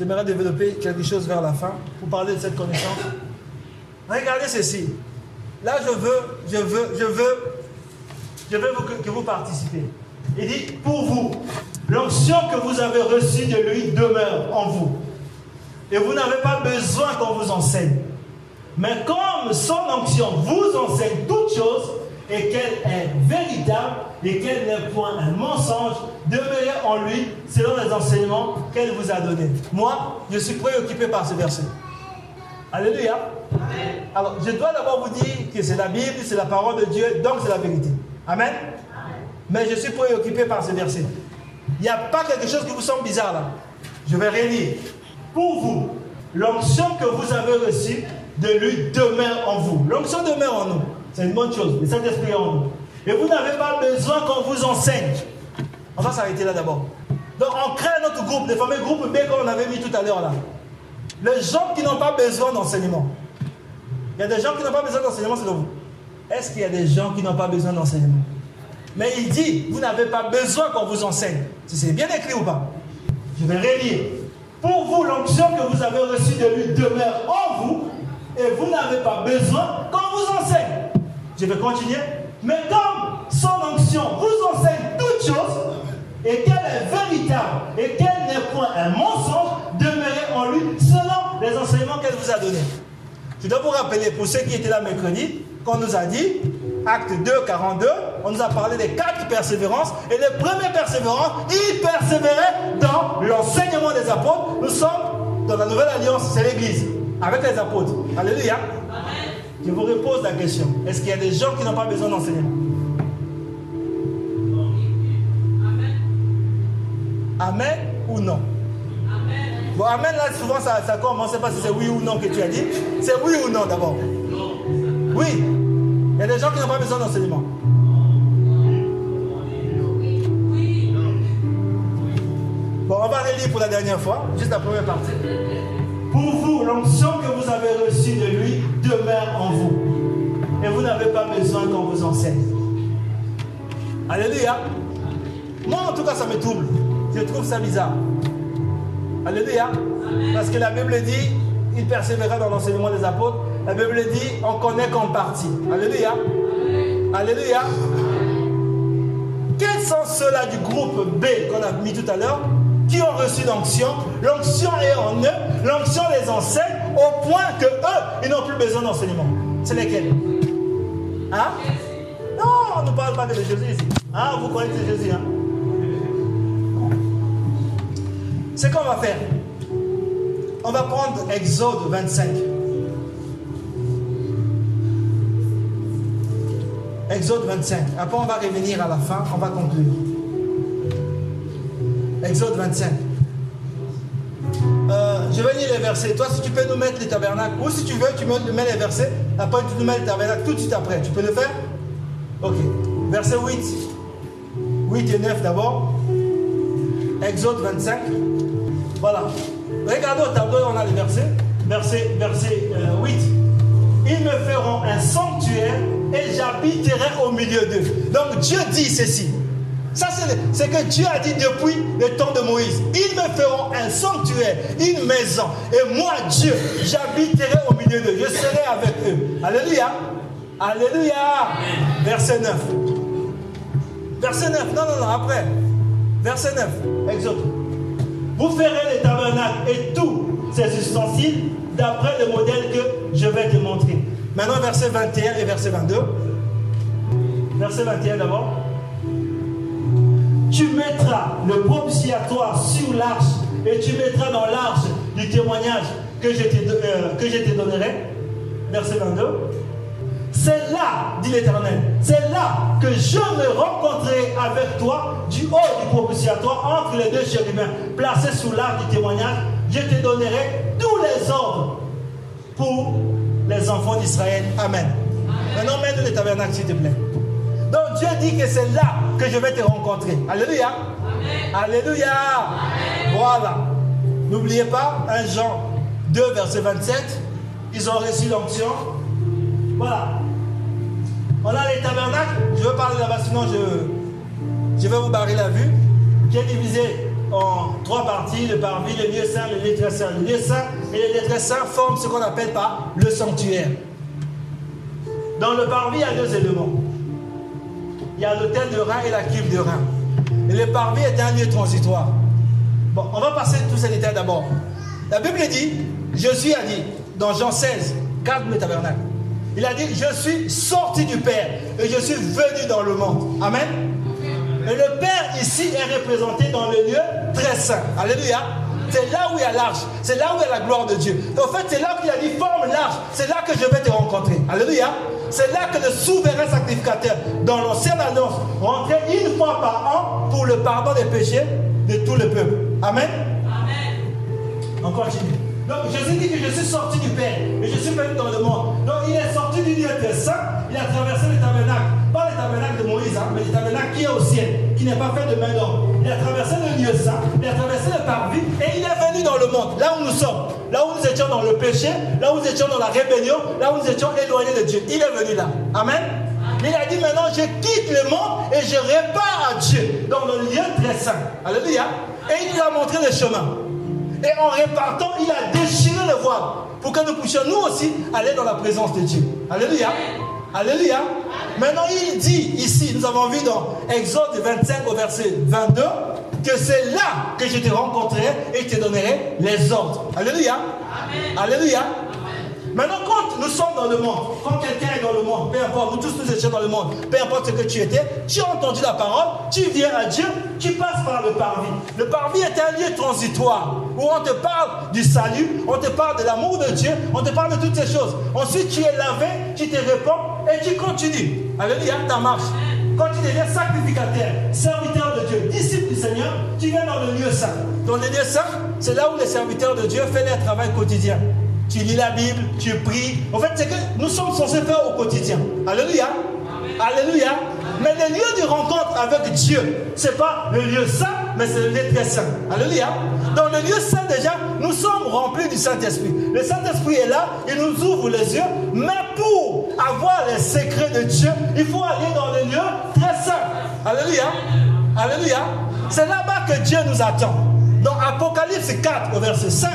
J'aimerais développer quelque chose vers la fin pour parler de cette connaissance. Regardez ceci. Là, je veux, je veux, je veux, je veux que vous participez. Il dit, pour vous, l'onction que vous avez reçue de lui demeure en vous. Et vous n'avez pas besoin qu'on vous enseigne. Mais comme son onction vous enseigne toutes choses, et qu'elle est véritable, et qu'elle n'est point un mensonge, demeurez en lui selon les enseignements qu'elle vous a donnés. Moi, je suis préoccupé par ce verset. Alléluia. Alors, je dois d'abord vous dire que c'est la Bible, c'est la parole de Dieu, donc c'est la vérité. Amen. Mais je suis préoccupé par ce verset. Il n'y a pas quelque chose qui vous semble bizarre là. Je vais relire. Pour vous, l'onction que vous avez reçue de lui demeure en vous. L'onction demeure en nous. C'est une bonne chose. Le Saint-Esprit en nous. Et vous n'avez pas besoin qu'on vous enseigne. On va s'arrêter là d'abord. Donc on crée notre groupe, le fameux groupe B qu'on avait mis tout à l'heure là. Les gens qui n'ont pas besoin d'enseignement. Il y a des gens qui n'ont pas besoin d'enseignement, c'est de vous. Est-ce qu'il y a des gens qui n'ont pas besoin d'enseignement? Mais il dit, vous n'avez pas besoin qu'on vous enseigne. Si c'est bien écrit ou pas? Je vais relire. Pour vous, l'onction que vous avez reçue de lui demeure en vous et vous n'avez pas besoin qu'on vous enseigne. Je vais continuer. Mais comme son onction vous enseigne toutes choses et qu'elle est véritable et qu'elle n'est point un mensonge, demeurez en lui selon les enseignements qu'elle vous a donnés. Je dois vous rappeler, pour ceux qui étaient là mercredi, qu'on nous a dit, acte 2, 42, on nous a parlé des quatre persévérances. Et les premières persévérances, ils persévéraient dans l'enseignement des apôtres. Nous sommes dans la nouvelle alliance, c'est l'Église, avec les apôtres. Alléluia. Je vous repose la question. Est-ce qu'il y a des gens qui n'ont pas besoin d'enseignement Amen ou non Amen. Bon, Amen, là, souvent, ça, ça commence, pas si c'est oui ou non que tu as dit. C'est oui ou non d'abord Oui. Il y a des gens qui n'ont pas besoin d'enseignement. Bon, on va relire pour la dernière fois, juste la première partie. Pour vous, l'onction que vous avez reçue de lui demeure en vous. Et vous n'avez pas besoin qu'on vous enseigne. Alléluia. Moi, en tout cas, ça me trouble. Je trouve ça bizarre. Alléluia. Parce que la Bible dit, il persévéra dans l'enseignement des apôtres la Bible dit, on connaît qu'en partie. Alléluia. Alléluia. Quels sont ceux-là du groupe B qu'on a mis tout à l'heure? Qui ont reçu l'onction L'onction est en eux, l'onction les enseigne au point que eux, ils n'ont plus besoin d'enseignement. C'est lesquels? Hein? Non, on ne parle pas de Jésus ici. Hein, vous connaissez Jésus, hein? C'est qu'on va faire. On va prendre Exode 25. Exode 25. Après, on va revenir à la fin, on va conclure. Exode 25. Euh, je vais lire les versets. Toi, si tu peux nous mettre les tabernacles, ou si tu veux, tu mets les versets. Après, tu nous mets les tabernacles tout de suite après. Tu peux le faire? Ok. Verset 8. 8 et 9 d'abord. Exode 25. Voilà. Regardez au tableau, on a les versets. Verset, verset 8. Euh, Ils me feront un sanctuaire et j'habiterai au milieu d'eux. Donc Dieu dit ceci. Ça, c'est ce que Dieu a dit depuis le temps de Moïse. Ils me feront un sanctuaire, une maison. Et moi, Dieu, j'habiterai au milieu d'eux. Je serai avec eux. Alléluia. Alléluia. Verset 9. Verset 9. Non, non, non, après. Verset 9. Exode. Vous ferez les tabernacles et tout ces ustensiles d'après le modèle que je vais te montrer. Maintenant, verset 21 et verset 22. Verset 21 d'abord. Tu mettras le propitiatoire sur l'arche et tu mettras dans l'arche du témoignage que je te, euh, que je te donnerai. Verset 22. C'est là, dit l'Éternel, c'est là que je me rencontrerai avec toi du haut du propitiatoire entre les deux chérubins placés sous l'arche du témoignage. Je te donnerai tous les ordres pour les enfants d'Israël. Amen. Maintenant, mets les tabernacles, s'il te plaît. Donc Dieu dit que c'est là que je vais te rencontrer. Alléluia. Alléluia. Voilà. N'oubliez pas, 1 Jean 2, verset 27, ils ont reçu l'onction. Voilà. On a les tabernacles. Je veux parler là-bas, sinon je, je vais vous barrer la vue. Qui est divisé en trois parties, le parvis, le lieu saint, le lieu très saint. Le lieu saint et le lieu très saint forment ce qu'on appelle par le sanctuaire. Dans le parvis, il y a deux éléments. Il y a l'hôtel de Rhin et la cuve de Rhin. Et le parvis est un lieu transitoire. Bon, on va passer tous ces détails d'abord. La Bible dit, Jésus a dit, dans Jean 16, cadre le tabernacle, il a dit, je suis sorti du Père et je suis venu dans le monde. Amen. Et le Père ici est représenté dans le lieu très saint. Alléluia. C'est là où il y a l'arche. C'est là où il y a la gloire de Dieu. En fait, c'est là qu'il a dit forme l'arche. C'est là que je vais te rencontrer. Alléluia. C'est là que le souverain sacrificateur, dans l'ancienne alliance, rentrait une fois par an pour le pardon des péchés de tout le peuple. Amen. Amen. On continue. Donc Jésus dit que je suis sorti du Père et je suis venu dans le monde. Donc il est sorti du lieu très saint, il a traversé le tabernacle. Tabernacle de Moïse, hein, tabernacle qui est au ciel, qui n'est pas fait de main d'homme. Il a traversé le lieu saint, il a traversé le parvis et il est venu dans le monde, là où nous sommes. Là où nous étions dans le péché, là où nous étions dans la rébellion, là où nous étions éloignés de Dieu. Il est venu là. Amen. Il a dit maintenant, je quitte le monde et je répare à Dieu dans le lieu très saint. Alléluia. Et il nous a montré le chemin. Et en répartant, il a déchiré le voile pour que nous puissions nous aussi aller dans la présence de Dieu. Alléluia. Alléluia. Maintenant, il dit ici, nous avons vu dans Exode 25 au verset 22, que c'est là que je te rencontrerai et te donnerai les ordres. Alléluia. Alléluia. Maintenant, quand nous sommes dans le monde, quand quelqu'un est dans le monde, peu importe, nous tous nous étions dans le monde, peu importe ce que tu étais, tu as entendu la parole, tu viens à Dieu, tu passes par le parvis. Le parvis est un lieu transitoire où on te parle du salut, on te parle de l'amour de Dieu, on te parle de toutes ces choses. Ensuite, tu es lavé, tu te réponds et tu continues. Alléluia, ta marche. Quand tu deviens sacrificateur, serviteur de Dieu, disciple du Seigneur, tu viens dans le lieu saint. Dans le lieu saint, c'est là où les serviteurs de Dieu font leur travail quotidien tu lis la Bible, tu pries. En fait, c'est que nous sommes censés faire au quotidien. Alléluia. Alléluia. Mais le lieu de rencontre avec Dieu, ce n'est pas le lieu saint, mais c'est le lieu très saint. Alléluia. Dans le lieu saint, déjà, nous sommes remplis du Saint-Esprit. Le Saint-Esprit est là, il nous ouvre les yeux. Mais pour avoir les secrets de Dieu, il faut aller dans le lieu très saint. Alléluia. Alléluia. C'est là-bas que Dieu nous attend. Dans Apocalypse 4, au verset 5,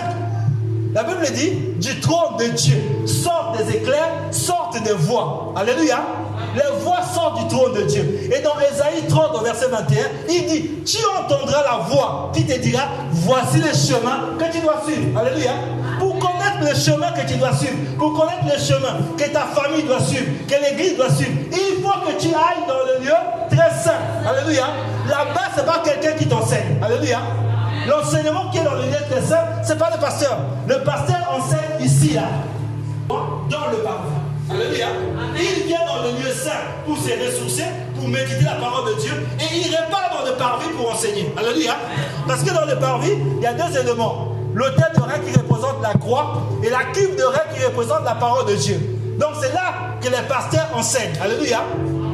la Bible dit, du trône de Dieu sortent des éclairs, sortent des voix. Alléluia. Les voix sortent du trône de Dieu. Et dans Ésaïe 30, au verset 21, il dit, tu entendras la voix qui te dira, voici le chemin que tu dois suivre. Alléluia. Connaître le chemin que tu dois suivre, pour connaître le chemin que ta famille doit suivre, que l'église doit suivre, il faut que tu ailles dans le lieu très saint. Alléluia. Là-bas, ce n'est pas quelqu'un qui t'enseigne. Alléluia. L'enseignement qui est dans le lieu très saint, ce n'est pas le pasteur. Le pasteur enseigne ici, là, dans le parvis. Alléluia. Il vient dans le lieu saint pour se ressourcer, pour méditer la parole de Dieu, et il repart dans le parvis pour enseigner. Alléluia. Parce que dans le parvis, il y a deux éléments. L'autel de rein qui représente la croix et la cuve de rein qui représente la parole de Dieu. Donc c'est là que les pasteurs enseignent. Alléluia.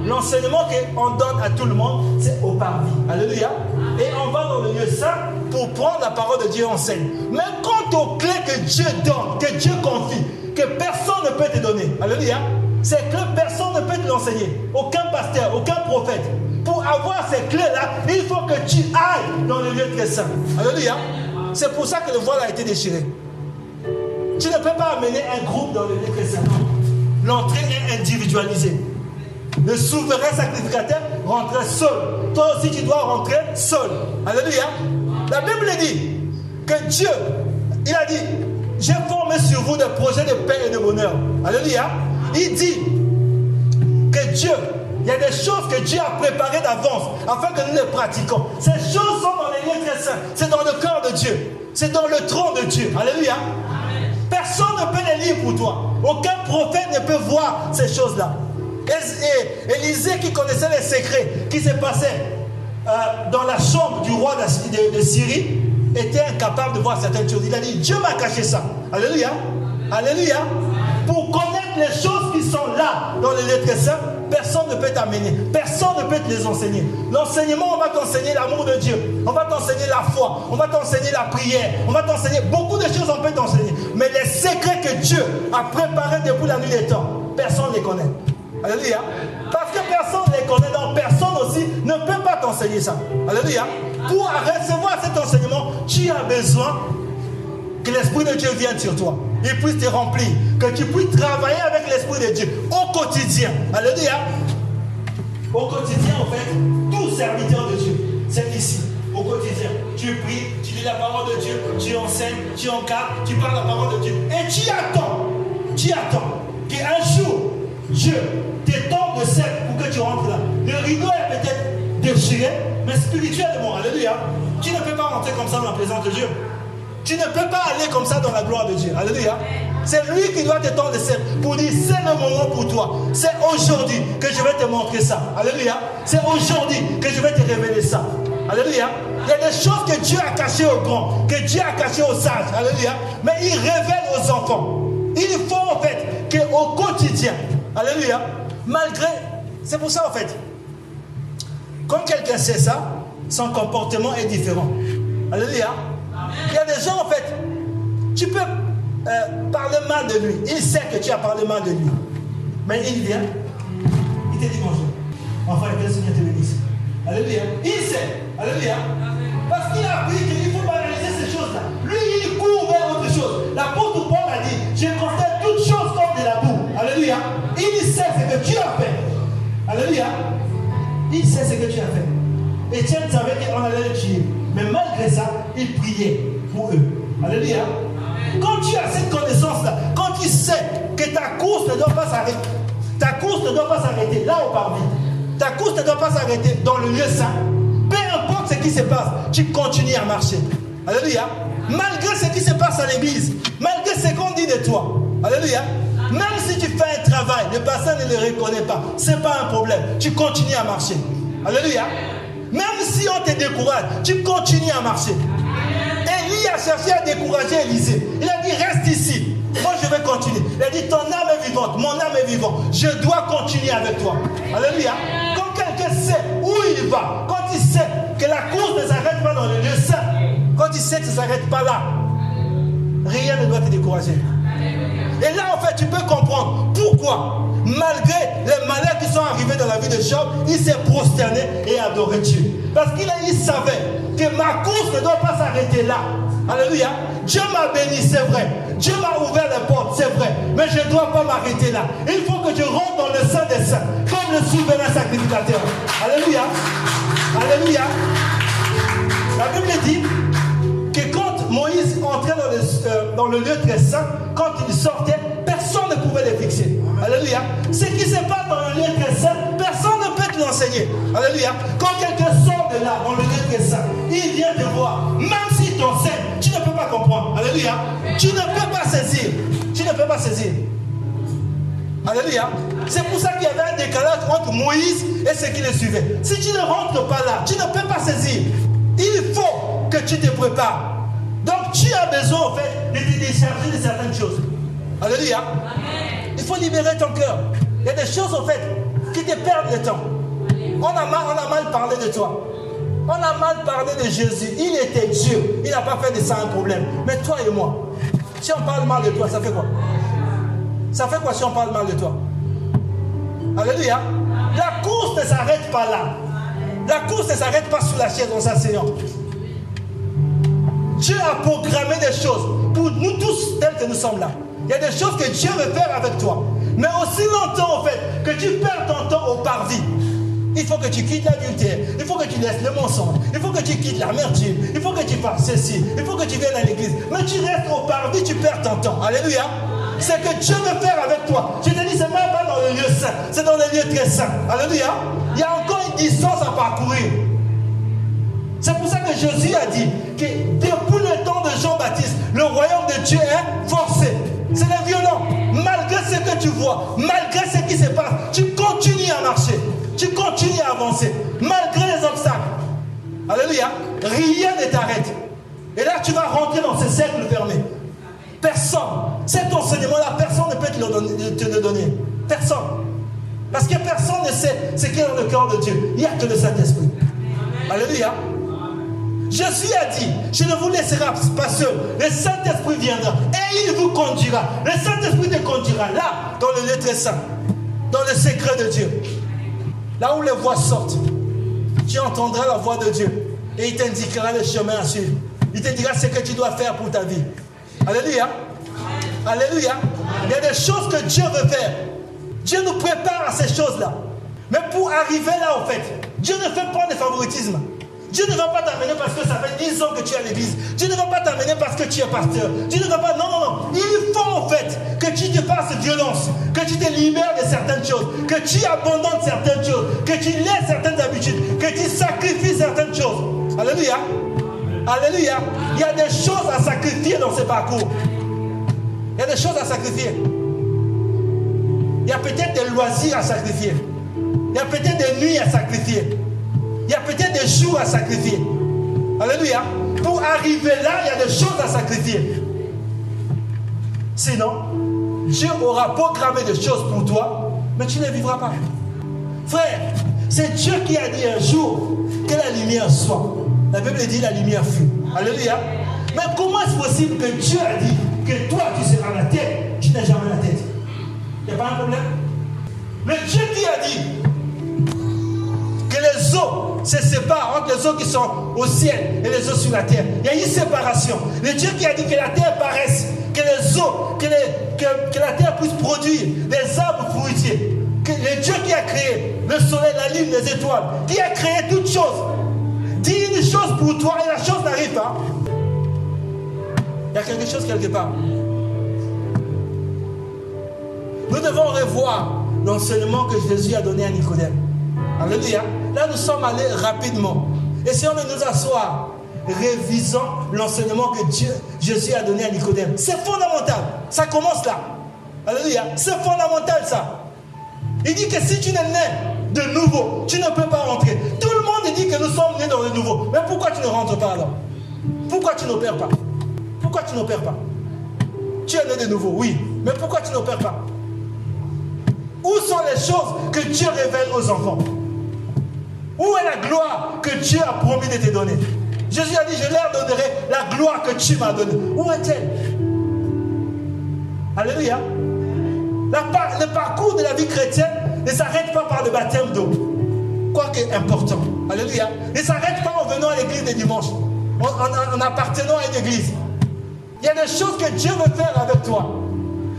L'enseignement qu'on donne à tout le monde, c'est au parvis. Alléluia. Et on va dans le lieu saint pour prendre la parole de Dieu enseigne. Mais quant aux clés que Dieu donne, que Dieu confie, que personne ne peut te donner, alléluia, c'est que personne ne peut te l'enseigner. Aucun pasteur, aucun prophète. Pour avoir ces clés-là, il faut que tu ailles dans le lieu très saint. Alléluia. C'est pour ça que le voile a été déchiré. Tu ne peux pas amener un groupe dans le saint. L'entrée est individualisée. Le souverain sacrificateur rentrait seul. Toi aussi, tu dois rentrer seul. Alléluia. La Bible dit que Dieu, il a dit, j'ai formé sur vous des projets de paix et de bonheur. Alléluia. Il dit que Dieu, il y a des choses que Dieu a préparées d'avance afin que nous les pratiquions. Ces choses sont dans les lieux très saints. C'est dans le cœur C'est dans le trône de Dieu. Alléluia. Personne ne peut les lire pour toi. Aucun prophète ne peut voir ces choses-là. Et Élisée qui connaissait les secrets qui se passaient euh, dans la chambre du roi de, Syrie était incapable de voir certaines choses. Il a dit, Dieu m'a caché ça. Alléluia. Alléluia. Pour connaître les choses qui sont là dans les lettres saintes, personne ne peut t'amener. Personne ne peut te les enseigner. L'enseignement, on va t'enseigner l'amour de Dieu. On va t'enseigner la foi. On va t'enseigner la prière. On va t'enseigner beaucoup de choses, on peut t'enseigner. Mais les secrets que Dieu a préparés depuis la nuit des temps, personne ne les connaît. Alléluia. Parce que personne ne les connaît, donc personne aussi ne peut pas t'enseigner ça. Alléluia. Pour recevoir cet enseignement, tu as besoin que l'Esprit de Dieu vienne sur toi. Il puisse te remplir. Que tu puisses travailler avec l'Esprit de Dieu au quotidien. Alléluia. Au quotidien, en fait, tout serviteur de Dieu, c'est ici. Au quotidien, tu pries, tu lis la parole de Dieu, tu enseignes, tu encadres, tu parles la parole de Dieu. Et tu attends, tu attends qu'un jour, Dieu t'étend de sel pour que tu rentres là. Le rideau est peut-être déchiré, mais spirituellement, alléluia, tu ne peux pas rentrer comme ça dans la présence de Dieu. Tu ne peux pas aller comme ça dans la gloire de Dieu. Alléluia. C'est lui qui doit te tendre pour dire c'est le moment pour toi. C'est aujourd'hui que je vais te montrer ça. Alléluia. C'est aujourd'hui que je vais te révéler ça. Alléluia. Il y a des choses que Dieu a cachées aux grands, que Dieu a cachées aux sages. Alléluia. Mais il révèle aux enfants. Il faut en fait qu'au quotidien, Alléluia, malgré, c'est pour ça en fait, quand quelqu'un sait ça, son comportement est différent. Alléluia. Il y a des gens, en fait, tu peux euh, parler mal de lui. Il sait que tu as parlé mal de lui. Mais il vient, il te dit bonjour. Enfin, que le Seigneur te bénisse. Alléluia. Il sait. Alléluia. Parce qu'il a appris qu'il faut banaliser ces choses-là. Lui, il court vers autre chose. L'apôtre Paul a dit J'ai constaté toutes choses comme de la boue. Alléluia. Il sait ce que tu as fait. Alléluia. Il sait ce que tu as fait. Étienne savait qu'on allait le tuer. Mais malgré ça, il priait pour eux. Alléluia. Quand tu as cette connaissance-là, quand tu sais que ta course ne doit pas s'arrêter, ta course ne doit pas s'arrêter là au parvis, ta course ne doit pas s'arrêter dans le lieu saint, peu importe ce qui se passe, tu continues à marcher. Alléluia. Malgré ce qui se passe à l'église, malgré ce qu'on dit de toi. Alléluia. Même si tu fais un travail, le pasteur ne le reconnaît pas, ce n'est pas un problème. Tu continues à marcher. Alléluia. Même si on te décourage, tu continues à marcher. Élie a cherché à décourager Élisée. Il a dit, reste ici. Moi, je vais continuer. Il a dit, ton âme est vivante, mon âme est vivante. Je dois continuer avec toi. Alléluia. Quand quelqu'un sait où il va, quand il sait que la course ne s'arrête pas dans le lieu saint, quand il sait que ça ne s'arrête pas là, rien ne doit te décourager. Et là, en fait, tu peux comprendre pourquoi, malgré les malheurs qui sont arrivés dans la vie de Job, il s'est prosterné et adoré Dieu. Parce qu'il il savait que ma course ne doit pas s'arrêter là. Alléluia. Dieu m'a béni, c'est vrai. Dieu m'a ouvert les portes, c'est vrai. Mais je ne dois pas m'arrêter là. Il faut que je rentre dans le sein des saints, comme le souverain sacrificateur. Alléluia. Alléluia. La Bible dit Moïse entrait dans le, euh, dans le lieu très saint, quand il sortait, personne ne pouvait les fixer. Alléluia. Ce qui se passe dans le lieu très saint, personne ne peut te l'enseigner. Alléluia. Quand quelqu'un sort de là, dans le lieu très saint, il vient te voir. Même s'il t'enseigne, tu ne peux pas comprendre. Alléluia. Tu ne peux pas saisir. Tu ne peux pas saisir. Alléluia. C'est pour ça qu'il y avait un décalage entre Moïse et ceux qui le suivaient. Si tu ne rentres pas là, tu ne peux pas saisir. Il faut que tu te prépares. Donc tu as besoin en fait de te décharger de certaines choses. Alléluia. Il faut libérer ton cœur. Il y a des choses en fait qui te perdent le temps. On a mal, on a mal parlé de toi. On a mal parlé de Jésus. Il était Dieu. Il n'a pas fait de ça un problème. Mais toi et moi, si on parle mal de toi, ça fait quoi? Ça fait quoi si on parle mal de toi? Alléluia. La course ne s'arrête pas là. La course ne s'arrête pas sur la chaise en s'asseyant. Dieu a programmé des choses pour nous tous tels que nous sommes là. Il y a des choses que Dieu veut faire avec toi. Mais aussi longtemps, en fait, que tu perds ton temps au parvis. Il faut que tu quittes l'adultère. Il faut que tu laisses le mensonge. Il faut que tu quittes l'amertume. Il faut que tu fasses ceci. Il faut que tu viennes à l'église. Mais tu restes au paradis, tu perds ton temps. Alléluia. C'est que Dieu veut faire avec toi. Je te dis, c'est même pas dans le lieu saint. C'est dans les lieux très saints. Alléluia. Il y a encore une distance à parcourir. C'est pour ça que Jésus a dit que depuis le temps de Jean-Baptiste, le royaume de Dieu est forcé. C'est violent. Malgré ce que tu vois, malgré ce qui se passe, tu continues à marcher. Tu continues à avancer. Malgré les obstacles. Alléluia. Rien ne t'arrête. Et là, tu vas rentrer dans ce cercle fermé. Personne. Cet enseignement-là, personne ne peut te le, donner. Personne. Parce que personne ne sait ce qui est dans le cœur de Dieu. Il n'y a que le Saint-Esprit. Alléluia. Jésus a dit, je ne vous laisserai pas seul. Le Saint-Esprit viendra et il vous conduira. Le Saint-Esprit te conduira là, dans le lieu saint, dans le secret de Dieu. Là où les voix sortent, tu entendras la voix de Dieu et il t'indiquera le chemin à suivre. Il te dira ce que tu dois faire pour ta vie. Alléluia. Alléluia. Il y a des choses que Dieu veut faire. Dieu nous prépare à ces choses-là. Mais pour arriver là, en fait, Dieu ne fait pas de favoritisme. Dieu ne va pas t'amener parce que ça fait 10 ans que tu es à l'église. Dieu ne va pas t'amener parce que tu es pasteur. Dieu ne va pas. Non, non, non. Il faut en fait que tu te fasses violence, que tu te libères de certaines choses, que tu abandonnes certaines choses, que tu laisses certaines habitudes, que tu sacrifies certaines choses. Alléluia. Alléluia. Il y a des choses à sacrifier dans ce parcours. Il y a des choses à sacrifier. Il y a peut-être des loisirs à sacrifier. Il y a peut-être des nuits à sacrifier. Il y a peut-être des jours à sacrifier. Alléluia. Pour arriver là, il y a des choses à sacrifier. Sinon, Dieu aura programmé des choses pour toi, mais tu ne vivras pas. Frère, c'est Dieu qui a dit un jour que la lumière soit. La Bible dit la lumière fut. Alléluia. Mais comment est-ce possible que Dieu a dit que toi tu seras la tête, tu n'es jamais la tête? Il n'y a pas un problème? Mais Dieu qui a dit que les eaux se séparent entre les eaux qui sont au ciel et les eaux sur la terre. Il y a une séparation. Le Dieu qui a dit que la terre paraisse, que les eaux, que, la terre puisse produire des arbres fruitiers. Le Dieu qui a créé le soleil, la lune, les étoiles, qui a créé toutes choses, dit une chose pour toi et la chose n'arrive pas. Il y a quelque chose quelque part. Nous devons revoir l'enseignement que Jésus a donné à Nicodème. Alléluia. Là, nous sommes allés rapidement. Essayons de nous asseoir. Révisons l'enseignement que Dieu, Jésus a donné à Nicodème. C'est fondamental. Ça commence là. Alléluia. C'est fondamental ça. Il dit que si tu n'es né de nouveau, tu ne peux pas rentrer. Tout le monde dit que nous sommes nés dans le nouveau. Mais pourquoi tu ne rentres pas alors? Pourquoi tu n'opères pas? Pourquoi tu n'opères pas? Tu es né de nouveau, oui. Mais pourquoi tu n'opères pas? Où sont les choses que Dieu révèle aux enfants? Où est la gloire que Dieu a promis de te donner? Jésus a dit, je leur donnerai la gloire que tu m'as donnée. Où est-elle? Alléluia. le parcours de la vie chrétienne ne s'arrête pas par le baptême d'eau. Quoique important. Alléluia. Ne s'arrête pas en venant à l'église le dimanche. En, en appartenant à une église. Il y a des choses que Dieu veut faire avec toi.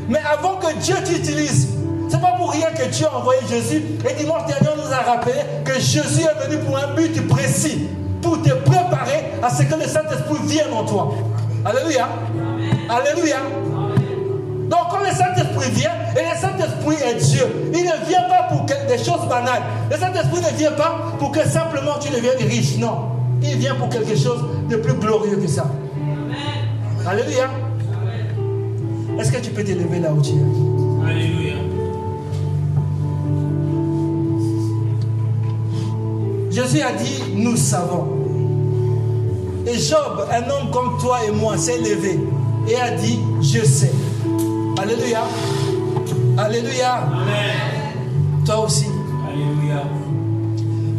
Mais avant que Dieu t'utilise, c'est pas pour rien que Dieu a envoyé Jésus. Et dimanche dernier, on nous a rappelé que Jésus est venu pour un but précis, pour te préparer à ce que le Saint-Esprit vienne en toi. Alléluia. Alléluia. Donc quand le Saint-Esprit vient, et le Saint-Esprit est Dieu, il ne vient pas pour des choses banales. Le Saint-Esprit ne vient pas pour que simplement tu deviennes riche. Non. Il vient pour quelque chose de plus glorieux que ça. Alléluia. Est-ce que tu peux t'élever là où tu es? Alléluia. Jésus a dit, nous savons. Et Job, un homme comme toi et moi, s'est levé et a dit, je sais. Alléluia. Alléluia. Amen. Toi aussi. Alléluia.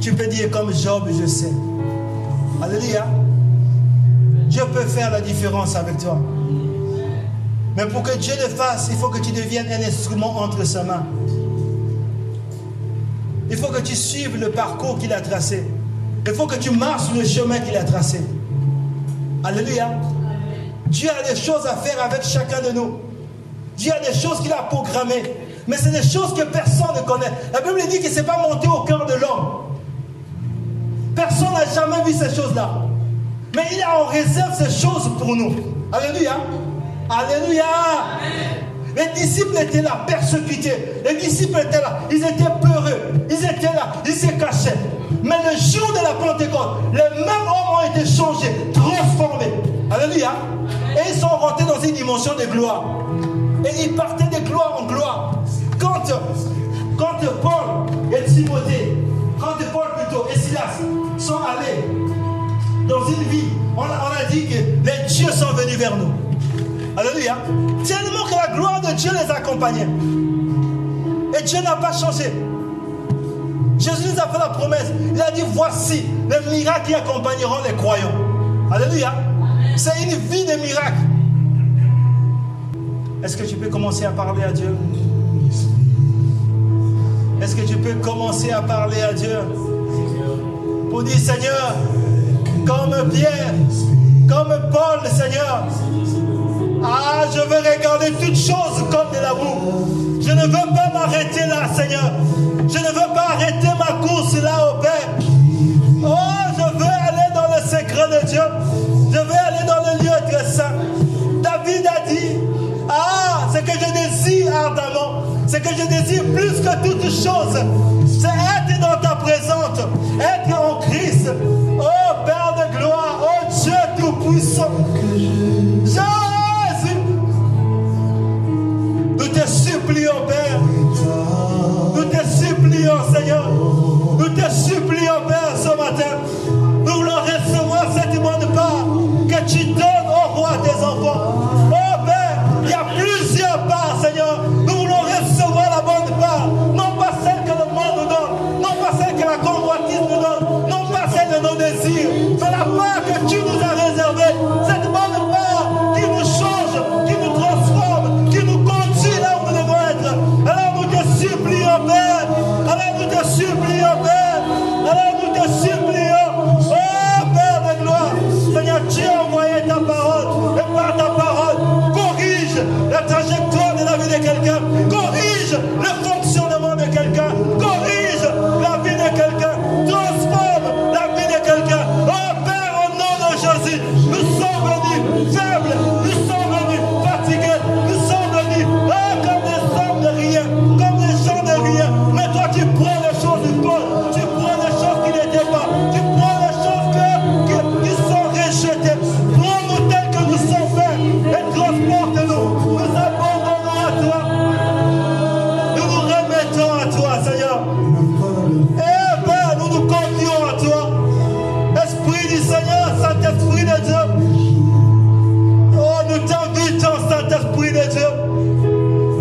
Tu peux dire comme Job, je sais. Alléluia. Dieu peut faire la différence avec toi. Mais pour que Dieu le fasse, il faut que tu deviennes un instrument entre ses mains. Il faut que tu suives le parcours qu'il a tracé. Il faut que tu marches sur le chemin qu'il a tracé. Alléluia. Dieu a des choses à faire avec chacun de nous. Dieu a des choses qu'il a programmées. Mais c'est des choses que personne ne connaît. La Bible dit que ce n'est pas monté au cœur de l'homme. Personne n'a jamais vu ces choses-là. Mais il a en réserve ces choses pour nous. Alléluia. Alléluia. Les disciples étaient là, persécutés. Les disciples étaient là, ils étaient peureux. Ils étaient là, ils se cachaient. Mais le jour de la Pentecôte, les mêmes hommes ont été changés, transformés. Alléluia. Et ils sont rentrés dans une dimension de gloire. Et ils partaient de gloire en gloire. Quand, quand Paul et Timothée, quand Paul plutôt et Silas sont allés dans une vie, on a, on a dit que les dieux sont venus vers nous. Alléluia. Tellement que la gloire de Dieu les accompagnait. Et Dieu n'a pas changé. Jésus nous a fait la promesse. Il a dit voici les miracles qui accompagneront les croyants. Alléluia. C'est une vie de miracles. Est-ce que tu peux commencer à parler à Dieu? Est-ce que tu peux commencer à parler à Dieu? Pour dire Seigneur, comme Pierre, comme Paul, Seigneur, ah, je veux regarder toutes choses comme de la boue. Je ne veux pas m'arrêter là, Seigneur. Je ne veux pas arrêter ma course là au Père. Oh, je veux aller dans le secret de Dieu. Je veux aller dans le lieu très saint. David a dit, ah, ce que je désire ardemment, ce que je désire plus que toutes choses, c'est